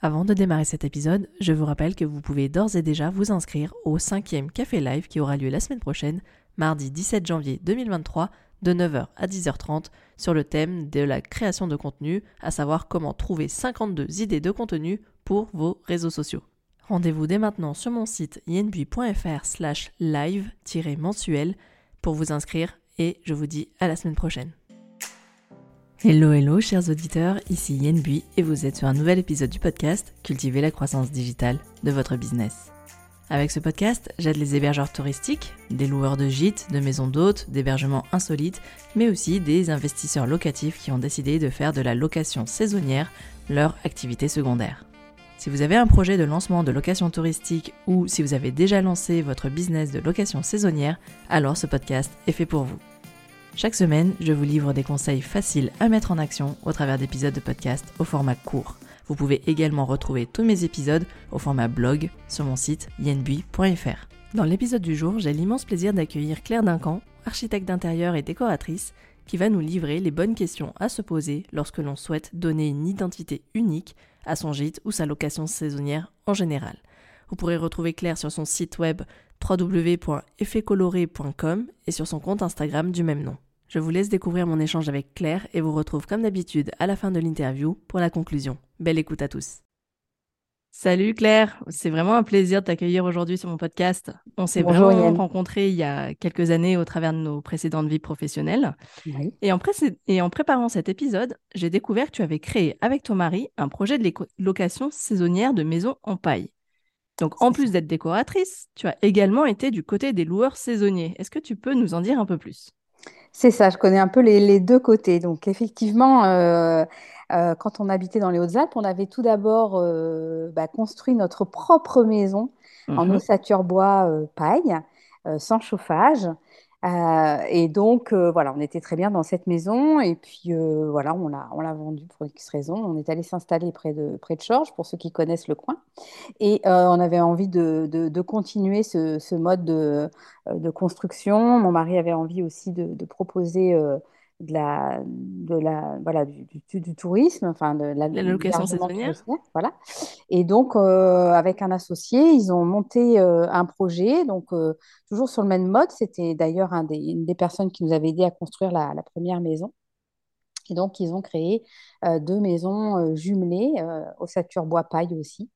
Avant de démarrer cet épisode, je vous rappelle que vous pouvez d'ores et déjà vous inscrire au cinquième Café Live qui aura lieu la semaine prochaine, mardi 17 janvier 2023, de 9h à 10h30, sur le thème de la création de contenu, à savoir comment trouver 52 idées de contenu pour vos réseaux sociaux. Rendez-vous dès maintenant sur mon site yenbui.fr slash live-mensuel pour vous inscrire et je vous dis à la semaine prochaine. Hello hello chers auditeurs, ici Yen Bui et vous êtes sur un nouvel épisode du podcast Cultiver la croissance digitale de votre business. Avec ce podcast, j'aide les hébergeurs touristiques, des loueurs de gîtes, de maisons d'hôtes, d'hébergements insolites, mais aussi des investisseurs locatifs qui ont décidé de faire de la location saisonnière leur activité secondaire. Si vous avez un projet de lancement de location touristique ou si vous avez déjà lancé votre business de location saisonnière, alors ce podcast est fait pour vous. Chaque semaine, je vous livre des conseils faciles à mettre en action au travers d'épisodes de podcast au format court. Vous pouvez également retrouver tous mes épisodes au format blog sur mon site yenbui.fr. Dans l'épisode du jour, j'ai l'immense plaisir d'accueillir Claire Duncan, architecte d'intérieur et décoratrice, qui va nous livrer les bonnes questions à se poser lorsque l'on souhaite donner une identité unique à son gîte ou sa location saisonnière en général. Vous pourrez retrouver Claire sur son site web www.effetcoloré.com et sur son compte Instagram du même nom. Je vous laisse découvrir mon échange avec Claire et vous retrouve comme d'habitude à la fin de l'interview pour la conclusion. Belle écoute à tous. Salut Claire, c'est vraiment un plaisir de t'accueillir aujourd'hui sur mon podcast. On s'est vraiment rencontrés il y a quelques années au travers de nos précédentes vies professionnelles. Et, en et, en préparant cet épisode, j'ai découvert que tu avais créé avec ton mari un projet de location saisonnière de maisons en paille. Donc en plus d'être décoratrice, tu as également été du côté des loueurs saisonniers. Est-ce que tu peux nous en dire un peu plus? C'est ça, je connais un peu les, deux côtés. Donc, effectivement, euh, euh, quand on habitait dans les Hautes-Alpes, on avait tout d'abord euh, bah, construit notre propre maison en mhm. ossature bois paille, sans chauffage. Euh, et donc, euh, voilà, on était très bien dans cette maison. Et puis, euh, voilà, on l'a, vendue pour X raisons. On est allé s'installer près de, près de Chorges, pour ceux qui connaissent le coin. Et on avait envie de, de, continuer ce, ce mode de, de, construction. Mon mari avait envie aussi de, proposer de la, de la, voilà, du, du, tourisme, enfin de la, location saisonnière. Voilà. Et donc, euh, avec un associé, ils ont monté euh, un projet, donc euh, toujours sur le même mode. C'était d'ailleurs un des, une des personnes qui nous avait aidé à construire la, la première maison. Et donc, ils ont créé deux maisons jumelées, ossature bois paille aussi.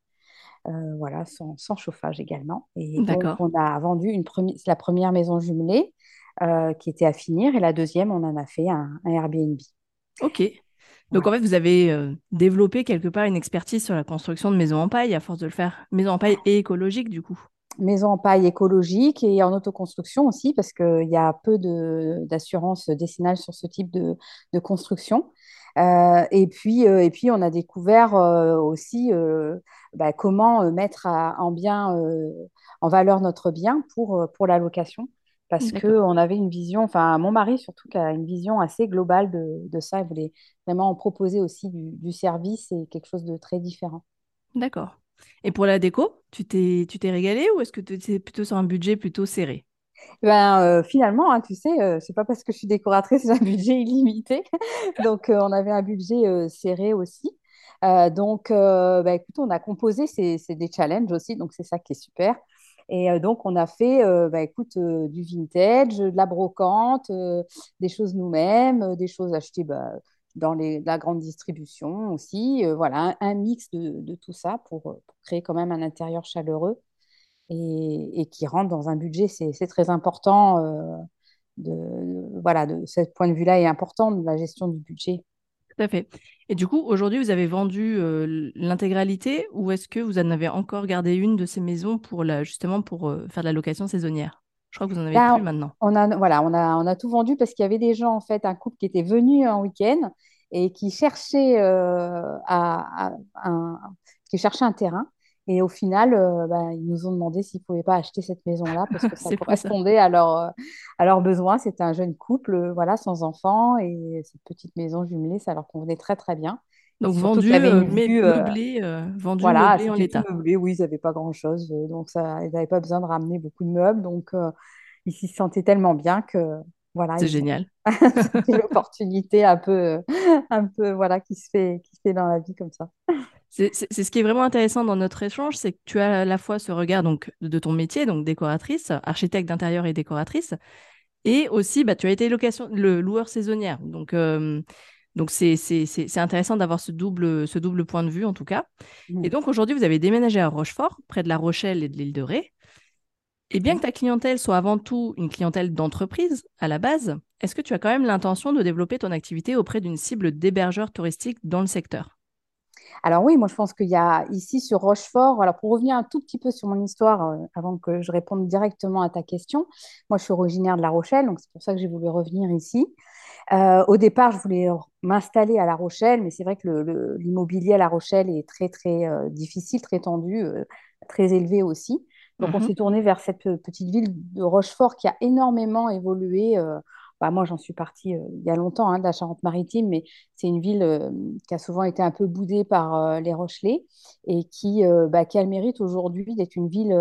voilà, sans, sans, chauffage également. Et donc, on a vendu une la première maison jumelée. Euh, qui était à finir. Et la deuxième, on en a fait un, Airbnb. Ok. Donc en fait, vous avez euh, développé quelque part une expertise sur la construction de maisons en paille à force de le faire. Maison en paille et écologique du coup. Maison en paille écologique et en autoconstruction aussi parce qu'il y a peu d'assurance décennale sur ce type de, de construction. Euh, et, puis, et puis, on a découvert aussi bah, comment mettre en bien, en valeur notre bien pour, pour la location parce qu'on avait une vision, enfin mon mari surtout qui a une vision assez globale de, ça, il voulait vraiment en proposer aussi du, service et quelque chose de très différent. D'accord. Et pour la déco, tu t'es, tu t'es régalé ou est-ce que tu es plutôt sur un budget plutôt serré? Ben, euh, finalement, hein, tu sais, euh, c'est pas parce que je suis décoratrice, j'ai un budget illimité. donc, euh, on avait un budget serré aussi. donc, bah, écoute, on a composé, c'est des challenges aussi, donc c'est ça qui est super. Et euh, donc, on a fait, euh, bah, écoute, euh, du vintage, de la brocante, des choses nous-mêmes, des choses achetées bah, dans la grande distribution aussi. voilà, un, mix de, tout ça pour, créer quand même un intérieur chaleureux et, qui rentre dans un budget. C'est très important. de, voilà, de ce point de vue-là est important de la gestion du budget. Tout à fait. Et du coup, aujourd'hui, vous avez vendu l'intégralité ou est-ce que vous en avez encore gardé une de ces maisons pour la, justement pour faire de la location saisonnière? Je crois que vous en avez bah, plus maintenant. On a, voilà, on a, on a tout vendu parce qu'il y avait des gens, en fait, un couple qui était venu en week-end et qui cherchait, à, qui cherchait un terrain. Et au final, euh, bah, ils nous ont demandé s'ils ne pouvaient pas acheter cette maison-là parce que ça correspondait à, leur, euh, à leurs besoins. C'était un jeune couple, euh, voilà, sans enfants. Et cette petite maison jumelée, ça leur convenait très, très bien. Donc vendu, meublé, vendu voilà, meublé en l'état. Meublé, oui, ils n'avaient pas grand-chose. donc, ça, ils n'avaient pas besoin de ramener beaucoup de meubles. Donc, ils s'y sentaient tellement bien que voilà. C'est génial. C'est l'opportunité un peu, un peu, voilà, qui se fait, qui se fait dans la vie comme ça. C'est ce qui est vraiment intéressant dans notre échange, c'est que tu as à la fois ce regard donc, de ton métier, donc décoratrice, architecte d'intérieur et décoratrice, et aussi bah, tu as été location, le loueur saisonnière. Donc, euh, donc c'est intéressant d'avoir ce double, ce double point de vue en tout cas. Et donc aujourd'hui, vous avez déménagé à Rochefort, près de La Rochelle et de l'île de Ré. Et bien que ta clientèle soit avant tout une clientèle d'entreprise à la base, est-ce que tu as quand même l'intention de développer ton activité auprès d'une cible d'hébergeurs touristiques dans le secteur? Alors oui, moi je pense qu'il y a ici sur Rochefort, alors pour revenir un tout petit peu sur mon histoire, euh, avant que je réponde directement à ta question, moi je suis originaire de La Rochelle, donc c'est pour ça que j'ai voulu revenir ici. Euh, au départ, je voulais m'installer à La Rochelle, mais c'est vrai que l'immobilier à La Rochelle est très très euh, difficile, très tendu, très élevé aussi. Donc on mhm. s'est tourné vers cette petite ville de Rochefort qui a énormément évolué bah, moi, j'en suis partie euh, il y a longtemps hein, de la Charente-Maritime, mais c'est une ville euh, qui a souvent été un peu boudée par euh, les Rochelais et qui, bah, qui a le mérite aujourd'hui d'être une ville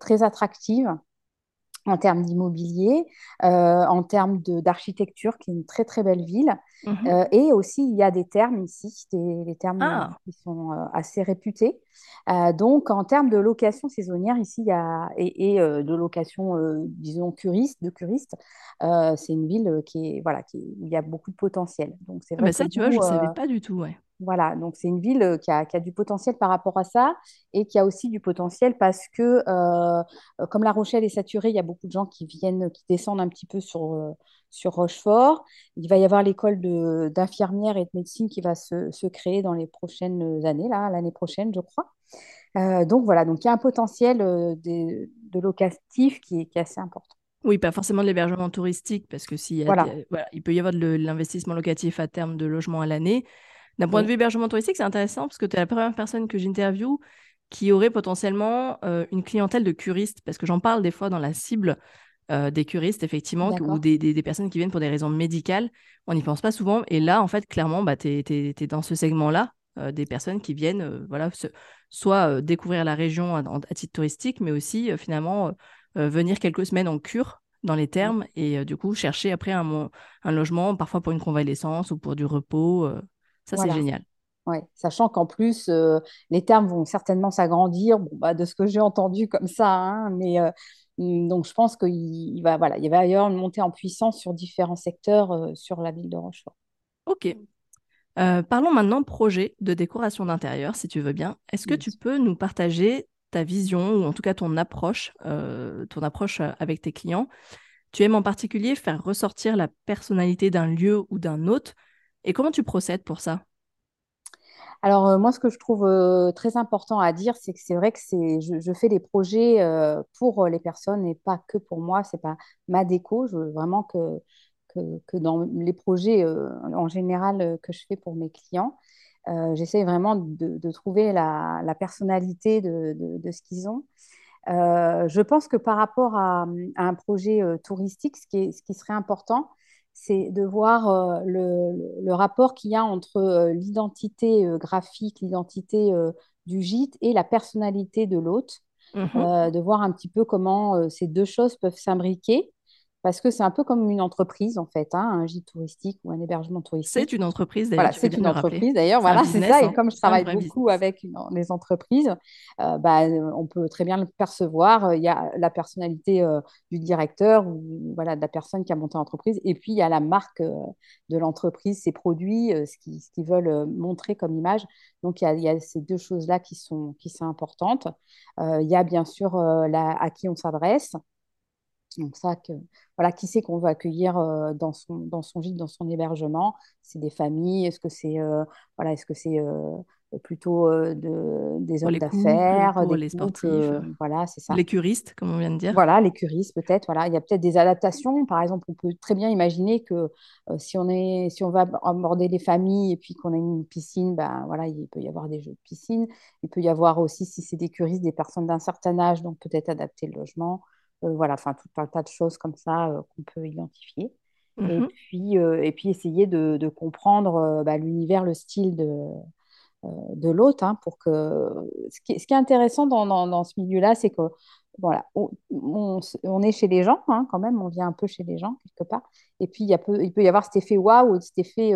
très attractive en termes d'immobilier, euh, en termes d'architecture, qui est une très très belle ville. Mhm. Euh, et aussi, il y a des termes ici, des, termes ah. qui sont euh, assez réputés. donc, en termes de location saisonnière, ici, il y a, et, de location, disons, curiste, de curistes, c'est une ville qui est, voilà, qui, où il y a beaucoup de potentiel. Donc, c'est ah bah ça, tu vois, je ne savais pas du tout, ouais. Voilà, donc c'est une ville euh, qui a, du potentiel par rapport à ça et qui a aussi du potentiel parce que, euh, comme La Rochelle est saturée, il y a beaucoup de gens qui viennent, qui descendent un petit peu sur, euh, sur Rochefort. Il va y avoir l'école d'infirmière et de médecine qui va se, créer dans les prochaines années, là, l'année prochaine, je crois. donc voilà, donc il y a un potentiel de, locatif qui est, assez important. Oui, pas forcément de l'hébergement touristique, parce que s'il il peut y avoir de l'investissement locatif à terme de logement à l'année, d'un point de vue hébergement touristique, c'est intéressant parce que tu es la première personne que j'interviewe qui aurait potentiellement euh, une clientèle de curistes, parce que j'en parle des fois dans la cible euh, des curistes, effectivement, ou des, personnes qui viennent pour des raisons médicales. On n'y pense pas souvent. Et là, en fait, clairement, bah, tu es, dans ce segment-là, euh, des personnes qui viennent voilà, soit découvrir la région à, titre touristique, mais aussi finalement venir quelques semaines en cure dans les termes et du coup chercher après un, un, logement, parfois pour une convalescence ou pour du repos. Ça, c'est génial. Ouais, sachant qu'en plus, euh, les termes vont certainement s'agrandir, bon, bah, de ce que j'ai entendu comme ça, hein, mais euh, mm, donc je pense qu'il va, voilà, il va y avoir une montée en puissance sur différents secteurs euh, sur la ville de Rochefort. Ok. parlons maintenant projet de décoration d'intérieur, si tu veux bien. Est-ce que tu peux nous partager ta vision, ou en tout cas ton approche, ton approche avec tes clients? Tu aimes en particulier faire ressortir la personnalité d'un lieu ou d'un hôte et comment tu procèdes pour ça? Alors, euh, moi, ce que je trouve euh, très important à dire, c'est que c'est vrai que c'est, je, fais des projets euh, pour les personnes et pas que pour moi. C'est pas ma déco. Je veux vraiment que, que, dans les projets en général que je fais pour mes clients, j'essaie vraiment de, trouver la, personnalité de, de, ce qu'ils ont. je pense que par rapport à, à un projet touristique, ce qui, est, ce qui serait important, c'est de voir euh, le, rapport qu'il y a entre euh, l'identité euh, graphique, l'identité du gîte et la personnalité de l'hôte, mmh de voir un petit peu comment ces deux choses peuvent s'imbriquer parce que c'est un peu comme une entreprise en fait, hein, un gîte touristique ou un hébergement touristique. C'est une entreprise d'ailleurs. Voilà, c'est une entreprise d'ailleurs. Voilà, c'est ça. Et hein. comme je travaille beaucoup avec les entreprises, euh, bah, on peut très bien le percevoir. Il y a la personnalité euh, du directeur ou voilà de la personne qui a monté l'entreprise, et puis il y a la marque euh, de l'entreprise, ses produits, ce qu'ils veulent montrer comme image. Donc il y a, il y a ces deux choses là qui sont qui sont importantes. il y a bien sûr la, à qui on s'adresse. Donc ça, que, voilà, qui c'est qu'on veut accueillir euh, dans, son, dans son gîte, dans son hébergement? C'est des familles? Est-ce que c'est euh, voilà, est-ce que c'est euh, plutôt de, des hommes d'affaires, des les sportifs, voilà, c'est ça. Les curistes, comme on vient de dire. Voilà, les curistes peut-être. Voilà, il y a peut-être des adaptations. Par exemple, on peut très bien imaginer que si on est, si on va aborder les familles et puis qu'on a une piscine, ben voilà, il peut y avoir des jeux de piscine. Il peut y avoir aussi, si c'est des curistes, des personnes d'un certain âge, donc peut-être adapter le logement. Euh, voilà, enfin, tout un tas de choses comme ça euh, qu'on peut identifier. Et, mhm. puis, euh, et puis essayer de, comprendre bah, l'univers, le style de, de l'hôte. Hein, pour que... ce, qui, ce qui est intéressant dans, dans, ce milieu-là, c'est que voilà, on, on, est chez les gens hein, quand même, on vient un peu chez les gens quelque part. Et puis il, y a peu, il peut y avoir cet effet waouh, cet effet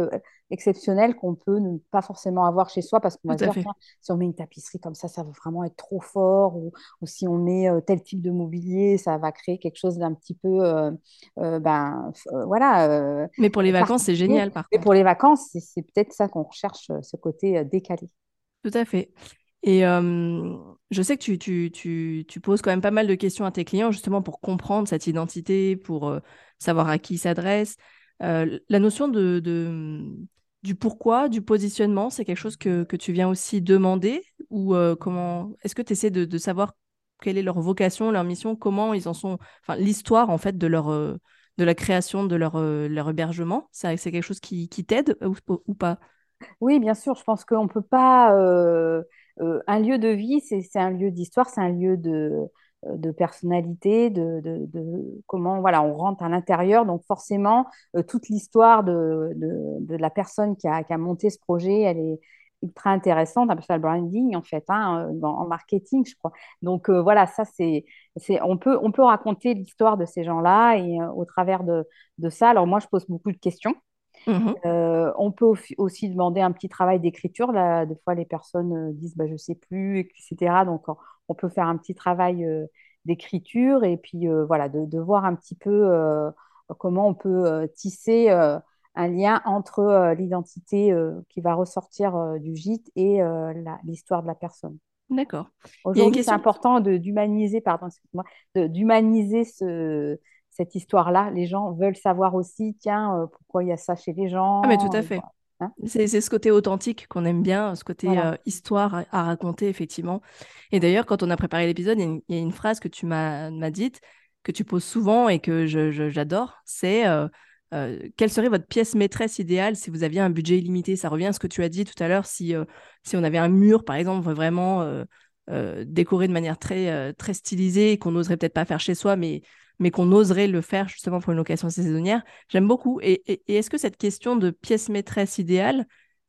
exceptionnelles qu'on peut ne pas forcément avoir chez soi parce qu'on va se dire, si on met une tapisserie comme ça, ça va vraiment être trop fort, ou, ou si on met euh, tel type de mobilier, ça va créer quelque chose d'un petit peu, euh, euh, ben, voilà, Mais pour les vacances, c'est génial par Mais pour contre. les vacances, c'est peut-être ça qu'on recherche, ce côté décalé. Tout à fait. Et euh, je sais que tu, tu, tu, tu poses quand même pas mal de questions à tes clients justement pour comprendre cette identité, pour euh, savoir à qui ils s'adressent. Euh, la notion de, de- du pourquoi, du positionnement, c'est quelque chose que, tu viens aussi demander ou euh, comment est-ce que tu essaies de, savoir quelle est leur vocation, leur mission, comment ils en sont, l'histoire en fait de leur euh, de la création de leur, euh, leur hébergement, c'est quelque chose qui, qui t'aide ou, pas? Oui, bien sûr, je pense qu'on ne peut pas. un lieu de vie, c'est un lieu d'histoire, c'est un lieu de, de personnalité, de, de- comment voilà, on rentre à l'intérieur. Donc, forcément, euh, toute l'histoire de, de- la personne qui a, qui a monté ce projet, elle est ultra intéressante. Appelle ça le branding, en fait, hein, dans- en marketing, je crois. Donc, euh, voilà, ça, c'est, c'est, on peut, on peut raconter l'histoire de ces gens-là et euh, au travers de ça. Alors, moi, je pose beaucoup de questions. Mhm. Euh, on peut aussi demander un petit travail d'écriture. Là, des fois, les personnes euh, disent bah, je ne sais plus, etc. Donc, on, peut faire un petit travail euh, d'écriture et puis euh, voilà, de, de voir un petit peu comment on peut tisser un lien entre l'identité qui va ressortir du gîte et l'histoire de la personne. D'accord. Aujourd'hui, c'est important d'humaniser, pardon, d'humaniser ce, cette histoire-là. Les gens veulent savoir aussi, tiens, euh, pourquoi il y a ça chez les Ah, mais tout gens. à fait. voilà. Hein C'est ce côté authentique qu'on aime bien, ce côté Voilà. euh, histoire à, à raconter, effectivement. Et d'ailleurs, quand on a préparé l'épisode, il y, a une il y a une phrase que tu m'as dite, que tu poses souvent et que j'adore, c'est euh, euh, quelle serait votre pièce maîtresse idéale si vous aviez un budget illimité? Ça revient à ce que tu as dit tout à l'heure, si, si on avait un mur, par exemple, vraiment décoré de manière très, très stylisée et qu'on n'oserait peut-être pas faire chez soi, mais, mais qu'on oserait le faire justement pour une location saisonnière. J'aime beaucoup. Et, et- et est-ce que cette question de pièce maîtresse idéale,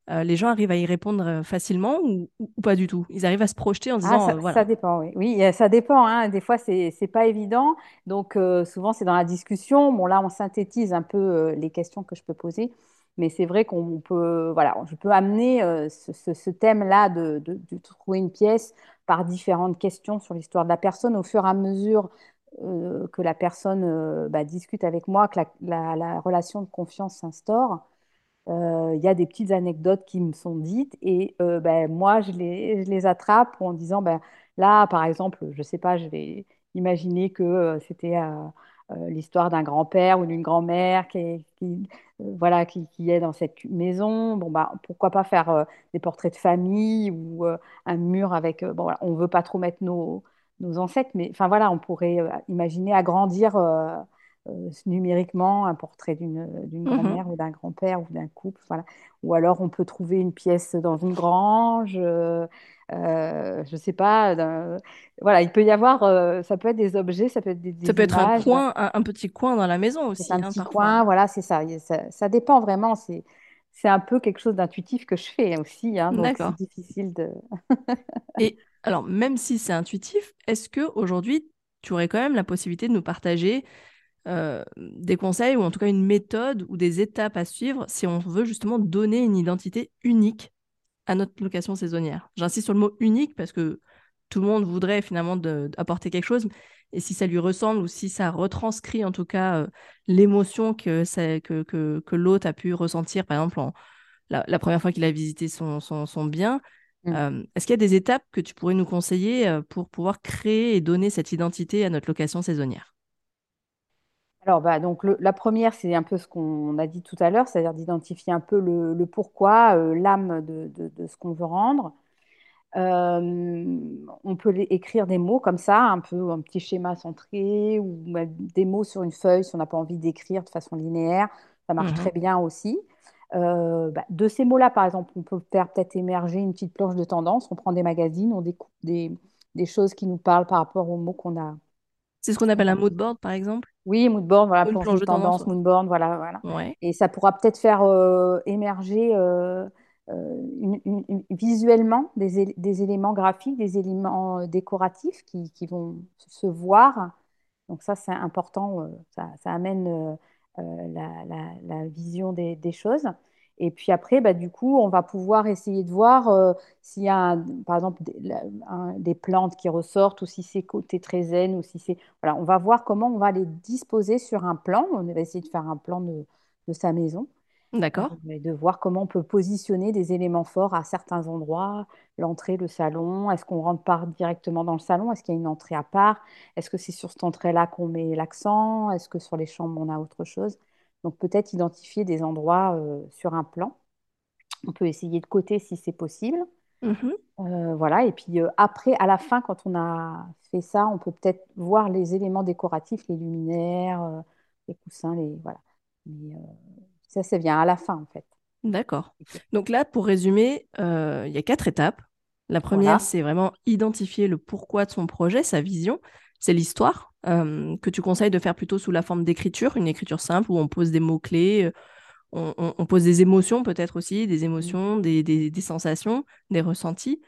euh, les gens arrivent à y répondre euh, facilement ou, ou- ou pas du tout? Ils arrivent à se projeter en Ah, disant, euh, ça, dépend, oui. Oui, ça dépend, hein. Des fois, c'est, c'est pas évident. Donc, euh, souvent, c'est dans la discussion. Bon, là, on synthétise un peu les questions que je peux poser. Mais c'est vrai qu'on peut, voilà, je peux amener ce, ce- ce thème-là de, de- de trouver une pièce par différentes questions sur l'histoire de la personne au fur et à mesure euh, que la personne euh, bah, discute avec moi, que la, la- la relation de confiance s'instaure. Euh, Il y a des petites anecdotes qui me sont dites et ben, moi, je les, attrape en disant, ben, là, par exemple, je sais pas, je vais imaginer que c'était l'histoire d'un grand-père ou d'une grand-mère qui, est- voilà, qui, est dans cette maison. Bon, bah, pourquoi pas faire des portraits de famille ou un mur avec... bon, voilà, on veut pas trop mettre nos, nos ancêtres, mais enfin voilà, on pourrait euh, imaginer agrandir... euh, euh, numériquement un portrait d'une Mhm. grand-mère ou d'un grand-père ou d'un couple. Voilà. Ou alors on peut trouver une pièce dans une grange, euh, je ne sais pas. Voilà, il peut y avoir, ça peut être des objets, ça peut être des, Ça peut être un coin, un, un petit coin dans la maison aussi, un hein, petit parfois. coin, voilà, c'est ça. Ça. ça dépend vraiment, c'est c'est un peu quelque chose d'intuitif que je fais aussi, hein, donc c'est difficile de... Et alors, même si c'est intuitif, est-ce que aujourd'hui, tu aurais quand même la possibilité de nous partager euh, des conseils ou en tout cas une méthode ou des étapes à suivre si on veut justement donner une identité unique à notre location saisonnière? J'insiste sur le mot unique parce que tout le monde voudrait finalement apporter quelque chose et si ça lui ressemble ou si ça retranscrit en tout cas euh, l'émotion que, que, l'hôte a pu ressentir par exemple la, première fois qu'il a visité son bien, Mm. euh, est-ce qu'il y a des étapes que tu pourrais nous conseiller euh, pour pouvoir créer et donner cette identité à notre location saisonnière? Alors, bah, donc le- la première, c'est un peu ce qu'on a dit tout à l'heure, c'est-à-dire d'identifier un peu le, le pourquoi, euh, l'âme de, de- de ce qu'on veut rendre. Euh, on peut écrire des mots comme ça, un peu un petit schéma centré, ou des mots sur une feuille si on n'a pas envie d'écrire de façon linéaire. Ça marche Mhm. très bien aussi. Euh, bah, de ces mots-là, par exemple, on peut faire peut-être émerger une petite planche de tendance. On prend des magazines, on découpe des, des choses qui nous parlent par rapport aux mots qu'on a, C'est ce qu'on appelle un mood board, par exemple, Oui, moodboard, voilà, ou une planche planche de tendance. tendance, ouais. moodboard, voilà, voilà. Ouais. Et ça pourra peut-être faire euh, émerger euh, une- une- une- visuellement des, él- des éléments graphiques, des éléments décoratifs qui, qui vont se voir. Donc ça, c'est important, ça, ça amène la, la- vision des, des choses. Et puis après, bah, du coup, on va pouvoir essayer de voir euh, s'il y a, par exemple, des, des, plantes qui ressortent ou si c'est côté très zen ou si c'est... Voilà, on va voir comment on va les disposer sur un plan. On va essayer de faire un plan de, de sa maison. D'accord. Et de voir comment on peut positionner des éléments forts à certains endroits, l'entrée, le salon. Est-ce qu'on rentre pas directement dans le salon? Est-ce qu'il y a une entrée à part? Est-ce que c'est sur cette entrée-là qu'on met l'accent? Est-ce que sur les chambres, on a autre chose? Donc peut-être identifier des endroits euh, sur un plan. On peut essayer de côté si c'est possible. Mhm. Euh, voilà, et puis euh, après, à la fin, quand on a fait ça, on peut peut-être voir les éléments décoratifs, les luminaires, les coussins, les voilà. Mais, ça, ça vient à la fin, en fait. D'accord. Donc là, pour résumer, euh, il y a quatre étapes. La première, c'est vraiment identifier le pourquoi de son projet, sa vision. C'est l'histoire euh, que tu conseilles de faire plutôt sous la forme d'écriture, une écriture simple où on pose des mots-clés, euh, on, pose des émotions peut-être aussi, des émotions, des, des, sensations, des ressentis.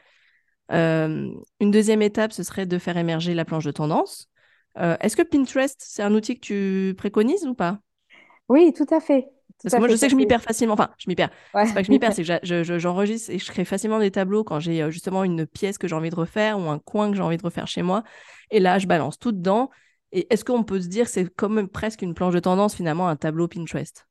une deuxième étape, ce serait de faire émerger la planche de tendance. Est-ce que Pinterest, c'est un outil que tu préconises ou pas? Oui, tout à fait. Parce que moi, je sais que je m'y perds facilement. Enfin, je m'y perds. C'est pas que je m'y perds, c'est que j'enregistre et je crée facilement des tableaux quand j'ai euh, justement une pièce que j'ai envie de refaire ou un coin que j'ai envie de refaire chez moi. Et là, je balance tout dedans. Et est-ce qu'on peut se dire que c'est comme presque une planche de tendance, finalement, un tableau Pinterest?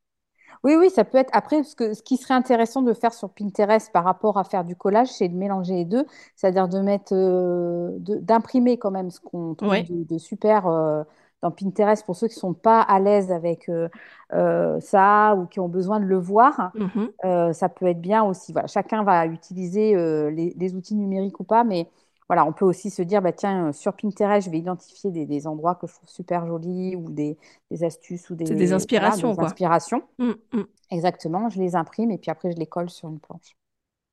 Oui, oui, ça peut être. Après, ce, que, ce qui serait intéressant de faire sur Pinterest par rapport à faire du collage, c'est de mélanger les deux, c'est-à-dire de mettre, euh, d'imprimer quand même ce qu'on trouve de, super. Euh, dans Pinterest pour ceux qui ne sont pas à l'aise avec euh, euh, ça ou qui ont besoin de le voir. Mhm. Euh, ça peut être bien aussi. Voilà, chacun va utiliser les, outils numériques ou pas, mais voilà, on peut aussi se dire, bah, tiens, sur Pinterest, je vais identifier des, endroits que je trouve super jolis ou des, astuces ou des, des inspirations. des inspirations. Mm, mm. Exactement, je les imprime et puis après, je les colle sur une planche.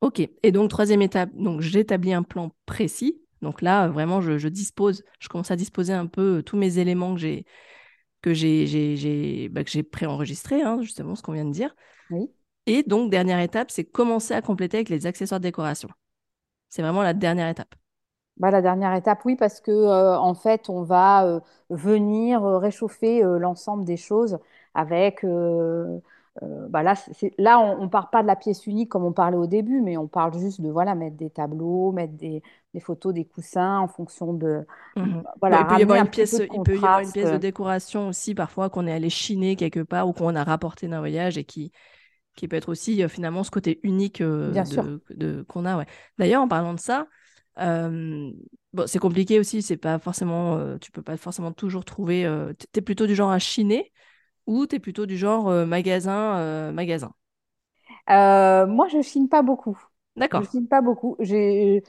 Ok, et donc troisième étape, donc j'établis un plan précis donc là, vraiment, je, dispose, je commence à disposer un peu euh, tous mes éléments que j'ai que j'ai j'ai bah, préenregistrés, hein, justement ce qu'on vient de dire. Oui. Et donc dernière étape, c'est commencer à compléter avec les accessoires de décoration. C'est vraiment la dernière étape. Bah, la dernière étape, oui, parce que euh, en fait, on va euh, venir réchauffer l'ensemble des choses avec bah là, là, on ne part pas de la pièce unique comme on parlait au début, mais on parle juste de voilà, mettre des tableaux, mettre des, photos, des coussins en fonction de. Mhm. Voilà, il peut y avoir une pièce, il peut y avoir une pièce de décoration aussi parfois qu'on est allé chiner quelque part ou qu'on a rapporté d'un voyage et qui, qui peut être aussi euh, finalement ce côté unique euh, de, qu'on a. Ouais. D'ailleurs, en parlant de ça, bon, c'est compliqué aussi, c'est pas forcément, tu peux pas forcément toujours trouver. tu es plutôt du genre à chiner ou tu es plutôt du genre euh, magasin euh, magasin? Euh, Moi, je chine pas beaucoup. D'accord. Je chine pas beaucoup. J'ai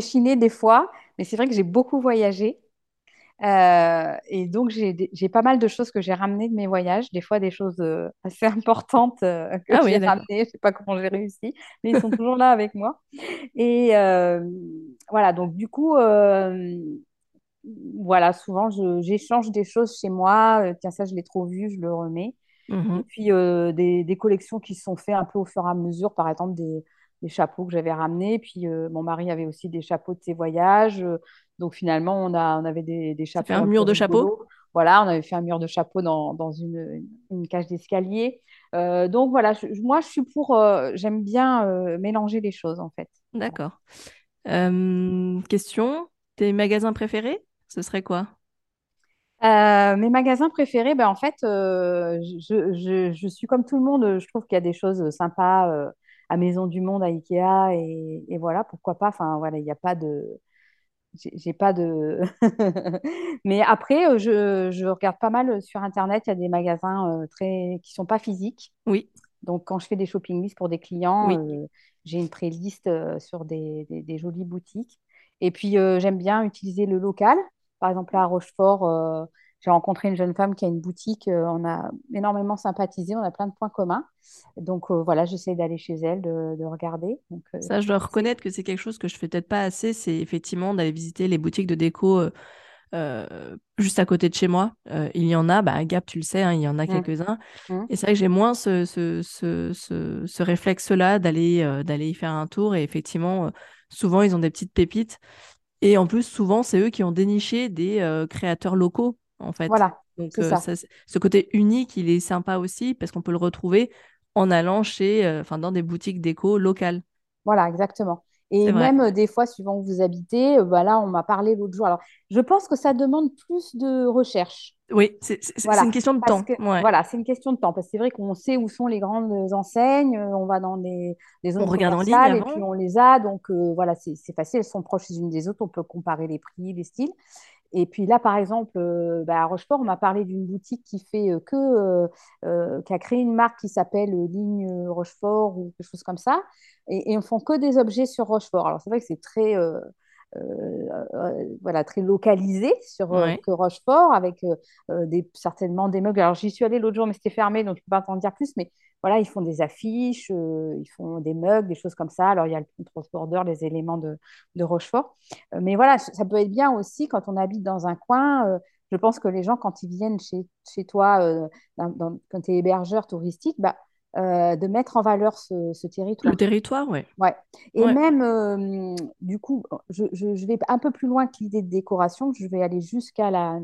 chiné des fois, mais c'est vrai que j'ai beaucoup voyagé. et donc, j'ai pas mal de choses que j'ai ramenées de mes voyages, des fois des choses assez importantes que ah j'ai ramenées. Je sais pas comment j'ai réussi, mais ils sont toujours là avec moi. Et voilà, donc du coup, voilà, souvent, j'échange des choses chez moi. Euh, tiens, ça, je l'ai trop vu, je le remets. Mhm. Et puis, euh, des, des, collections qui sont faites un peu au fur et à mesure. Par exemple, des, des chapeaux que j'avais ramenés. Puis, euh, mon mari avait aussi des chapeaux de ses voyages. donc, finalement, on, a, on avait des, des chapeaux. Fait un mur de chapeaux? Voilà, on avait fait un mur de chapeaux dans, dans une, une, cage d'escalier. donc, voilà, moi, je suis pour. J'aime bien mélanger les choses, en fait. D'accord. question tes magasins préférés ce serait quoi? Euh, mes magasins préférés, ben, en fait, euh, je, suis comme tout le monde. Je trouve qu'il y a des choses sympas euh, à Maison du Monde, à Ikea, et, voilà, pourquoi pas. Enfin, voilà, il n'y a pas de. J'ai pas de. Mais après, je, regarde pas mal sur Internet. Il y a des magasins très qui sont pas physiques. Oui. Donc, quand je fais des shopping lists pour des clients, j'ai une playlist sur des, jolies boutiques. Et puis, euh, j'aime bien utiliser le local. Par exemple, à Rochefort, euh, j'ai rencontré une jeune femme qui a une boutique. Euh, on a énormément sympathisé. On a plein de points communs. Donc, voilà, j'essaie d'aller chez elle, de, regarder. Donc, Ça, je dois reconnaître que c'est quelque chose que je fais peut-être pas assez. C'est effectivement d'aller visiter les boutiques de déco. juste à côté de chez moi. il y en a, bah, Gap, tu le sais, hein, il y en a mmh. quelques-uns. Mmh. Et c'est vrai que j'ai moins ce, ce, ce, ce réflexe-là d'aller d'aller y faire un tour. Et effectivement, Souvent, ils ont des petites pépites. Et en plus, souvent, c'est eux qui ont déniché des euh, créateurs locaux, en fait. Voilà. Donc, euh, ce côté unique, il est sympa aussi parce qu'on peut le retrouver en allant chez, euh, enfin, dans des boutiques déco locales. Voilà, exactement. Et même euh, des fois, suivant où vous habitez, euh, bah là, on m'a parlé l'autre jour. Alors, je pense que ça demande plus de recherche. Oui, c'est Voilà, une question de parce temps. que Ouais. voilà, c'est une question de temps. Parce que c'est vrai qu'on sait où sont les grandes enseignes, on va dans des, des On zones regarde en ligne commerciales et puis on les a. Donc euh, voilà, c'est facile, elles sont proches les unes des autres, on peut comparer les prix, les styles. Et puis là, par exemple, euh, bah, à Rochefort, on m'a parlé d'une boutique qui fait euh, que, euh, qui a créé une marque qui s'appelle Ligne Rochefort ou quelque chose comme ça. Et, et on font que des objets sur Rochefort. Alors c'est vrai que c'est très, voilà, très localisé sur euh, Ouais. que Rochefort, avec euh, euh, des, certainement des meubles. Alors j'y suis allée l'autre jour, mais c'était fermé, donc je ne peux pas t'en dire plus. Mais voilà, ils font des affiches, euh, ils font des mugs, des choses comme ça. Alors il y a le transporteur, les éléments de, de Rochefort. Euh, mais voilà, ça peut être bien aussi quand on habite dans un coin. euh, je pense que les gens, quand ils viennent chez, chez toi, euh, dans- dans- quand tu es hébergeur touristique, bah, euh, de mettre en valeur ce, ce Le territoire. territoire, ouais. Et Ouais. même, euh, du coup, je, je- je vais un peu plus loin que l'idée de décoration. Je vais aller jusqu'à la,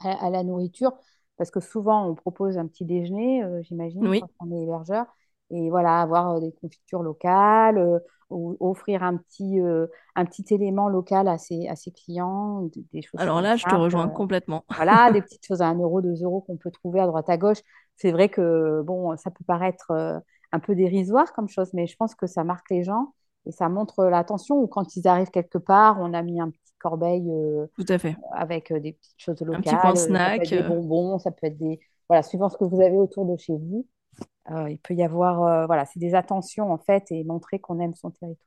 à, à la nourriture, parce que souvent, on propose un petit déjeuner, euh, j'imagine, Oui. quand on est hébergeur. Et voilà, avoir des confitures locales, ou offrir un petit, euh, un petit élément local à ses, à ses clients, des, choses Alors là, je te rejoins euh, complètement. voilà, des petites choses à un euro, 2 euros qu'on peut trouver à droite à gauche. C'est vrai que bon, ça peut paraître euh, un peu dérisoire comme chose, mais je pense que ça marque les gens et ça montre l'attention. Ou quand ils arrivent quelque part, on a mis un petit corbeil euh, Tout à fait. avec euh, des petites choses Un petit coin locales. Euh, Ça peut être snack. des bonbons, ça peut être des... Voilà, suivant ce que vous avez autour de chez vous. Euh, il peut y avoir... euh, voilà, c'est des attentions en fait et montrer qu'on aime son territoire.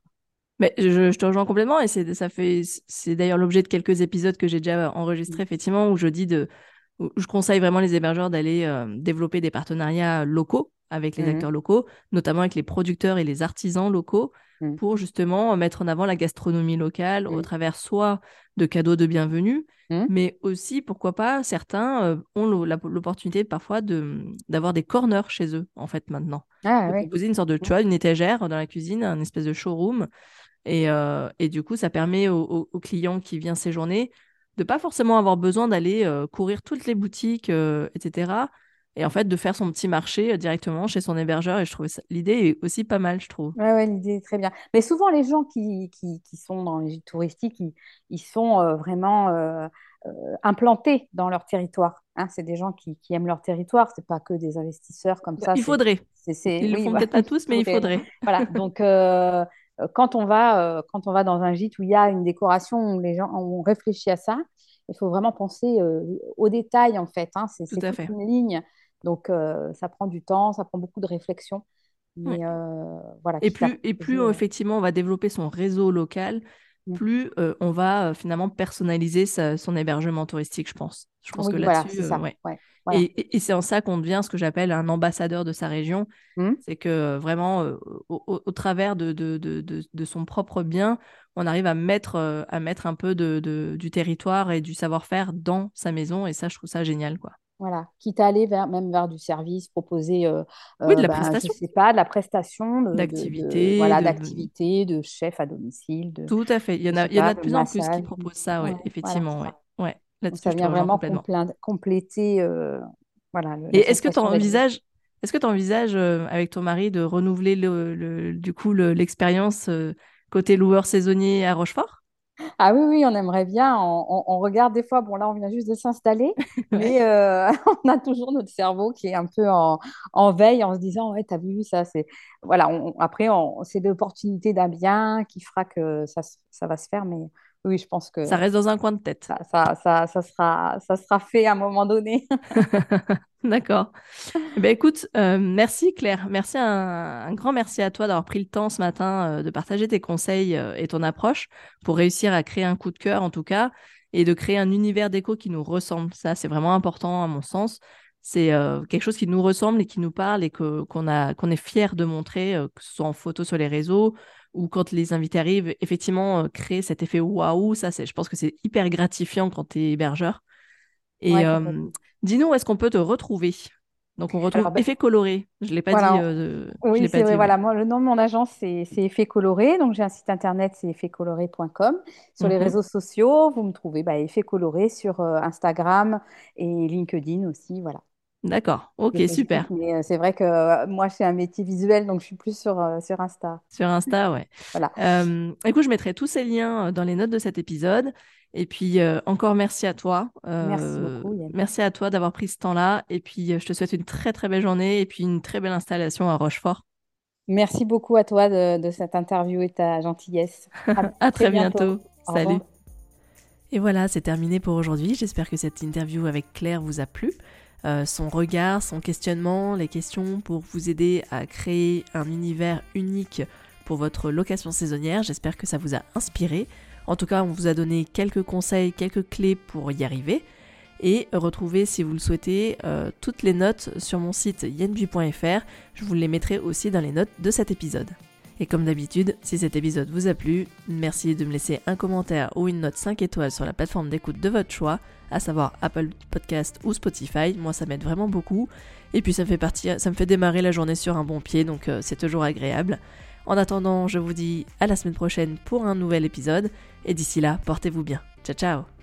Mais je, je te rejoins complètement et c'est ça fait c'est d'ailleurs l'objet de quelques épisodes que j'ai déjà enregistrés effectivement où je dis de où je conseille vraiment les hébergeurs d'aller euh, développer des partenariats locaux avec les Mhm, acteurs locaux, notamment avec les producteurs et les artisans locaux mhm, pour justement mettre en avant la gastronomie locale au travers soit de cadeaux de bienvenue, mhm. mais aussi pourquoi pas certains euh, ont l'opportunité parfois de d'avoir des corners chez eux en fait maintenant Ah de oui. proposer une sorte de, tu vois, une étagère dans la cuisine, un espèce de showroom et, euh, et du coup, ça permet au, au- au client qui vient séjourner de pas forcément avoir besoin d'aller euh, courir toutes les boutiques, euh, etc. Et en fait, de faire son petit marché euh, directement chez son hébergeur. Et je trouve l'idée est aussi pas mal, je trouve. Ouais, ouais, l'idée est très bien. Mais souvent, les gens qui, qui, qui sont dans les gîtes touristiques, ils, ils sont euh, vraiment euh, euh, implantés dans leur territoire. hein. C'est des gens qui, qui aiment leur territoire. C'est pas que des investisseurs comme ça. il faudrait. Ils le oui, font peut-être pas tous, mais il faudrait. Voilà. Donc, quand on va, quand on va dans un gîte où il y a une décoration, où les gens ont réfléchi à ça, il faut vraiment penser euh, aux détails, en fait. hein. C'est, toute fait. une ligne. Donc, euh, ça prend du temps, ça prend beaucoup de réflexion. Mais euh, voilà, Et plus, et plus proposer. effectivement on va développer son réseau local, mm. plus euh, on va euh, finalement personnaliser sa- son hébergement touristique, je pense. Je pense que Oui, voilà, là-dessus, c'est euh, ça. ouais. Ouais, voilà. et- et c'est en ça qu'on devient ce que j'appelle un ambassadeur de sa région. Mm. C'est que euh, vraiment, euh, au, au- au travers de, de, de, de- son propre bien, on arrive à mettre, euh, à mettre un peu de, de- du territoire et du savoir-faire dans sa maison. Et ça, je trouve ça génial, quoi. Voilà. Quitte à aller vers, même vers du service, proposer, euh, Oui, de la ben, je prestation, sais pas, de la prestation d'activité, voilà, d'activité, de chef à domicile, de, Tout à fait. Il y je en a, sais il y en pas, a de plus en plus qui proposent ça, Ouais, ouais, voilà, effectivement, ouais. Là-dessus, ça vient vraiment complé- compléter euh, voilà, le- Et est-ce que tu envisages, est-ce que tu envisages avec ton mari de renouveler le, le- du coup le- l'expérience euh, côté loueur saisonnier à Rochefort? Ah oui, oui, on aimerait bien. On, on- on regarde des fois, bon là, on vient juste de s'installer, mais euh, on a toujours notre cerveau qui est un peu en, en veille en se disant, ouais, t'as vu ça, c'est... Voilà, on- après, c'est l'opportunité d'un bien qui fera que ça, ça va se faire, mais oui, je pense que Ça reste dans un coin de tête. ça, ça, ça, ça sera, ça sera fait à un moment donné. D'accord. Eh ben, écoute, euh, merci Claire. Merci un, un grand merci à toi d'avoir pris le temps ce matin euh, de partager tes conseils euh, et ton approche pour réussir à créer un coup de cœur en tout cas et de créer un univers déco qui nous ressemble. Ça, c'est vraiment important à mon sens. C'est quelque chose qui nous ressemble et qui nous parle et que, qu'on a, qu'on est fier de montrer, que ce soit en photo sur les réseaux ou quand les invités arrivent, effectivement, euh, créer cet effet waouh. Ça, c'est, je pense que c'est hyper gratifiant quand tu es hébergeur. Et Ouais, euh, dis-nous où est-ce qu'on peut te retrouver? Donc on retrouve Alors, ben, Effet Coloré. Je l'ai pas dit. voilà, euh, je Oui, l'ai pas c'est vrai. dit, ouais. Voilà, moi, le nom de mon agence, c'est Effet Coloré. Donc, j'ai un site internet, c'est effetcoloré.com. Sur les Mhm. réseaux sociaux, vous me trouvez bah, Effet Coloré sur euh, Instagram et LinkedIn aussi. Voilà. D'accord, ok, super. Mais euh, c'est vrai que euh, moi, c'est un métier visuel, donc je suis plus sur, euh, sur Insta. Sur Insta, ouais. Voilà. Écoute, je mettrai tous ces liens euh, dans les notes de cet épisode. Et puis, encore merci à toi. Merci beaucoup, Yann. merci à toi d'avoir pris ce temps-là. Et puis, je te souhaite une très, très belle journée et puis une très belle installation à Rochefort. Merci beaucoup à toi de, de cette interview et ta gentillesse. À, À très bientôt. Salut. Et voilà, c'est terminé pour aujourd'hui. J'espère que cette interview avec Claire vous a plu. Euh, son regard, son questionnement, les questions pour vous aider à créer un univers unique pour votre location saisonnière. J'espère que ça vous a inspiré. En tout cas, on vous a donné quelques conseils, quelques clés pour y arriver. Et retrouvez, si vous le souhaitez, euh, toutes les notes sur mon site yenbu.fr. Je vous les mettrai aussi dans les notes de cet épisode. Et comme d'habitude, si cet épisode vous a plu, merci de me laisser un commentaire ou une note 5 étoiles sur la plateforme d'écoute de votre choix, à savoir Apple Podcast ou Spotify. Moi, ça m'aide vraiment beaucoup. Et puis, ça me fait ça me fait démarrer la journée sur un bon pied, donc euh, c'est toujours agréable. En attendant, je vous dis à la semaine prochaine pour un nouvel épisode. Et d'ici là, portez-vous bien. Ciao, ciao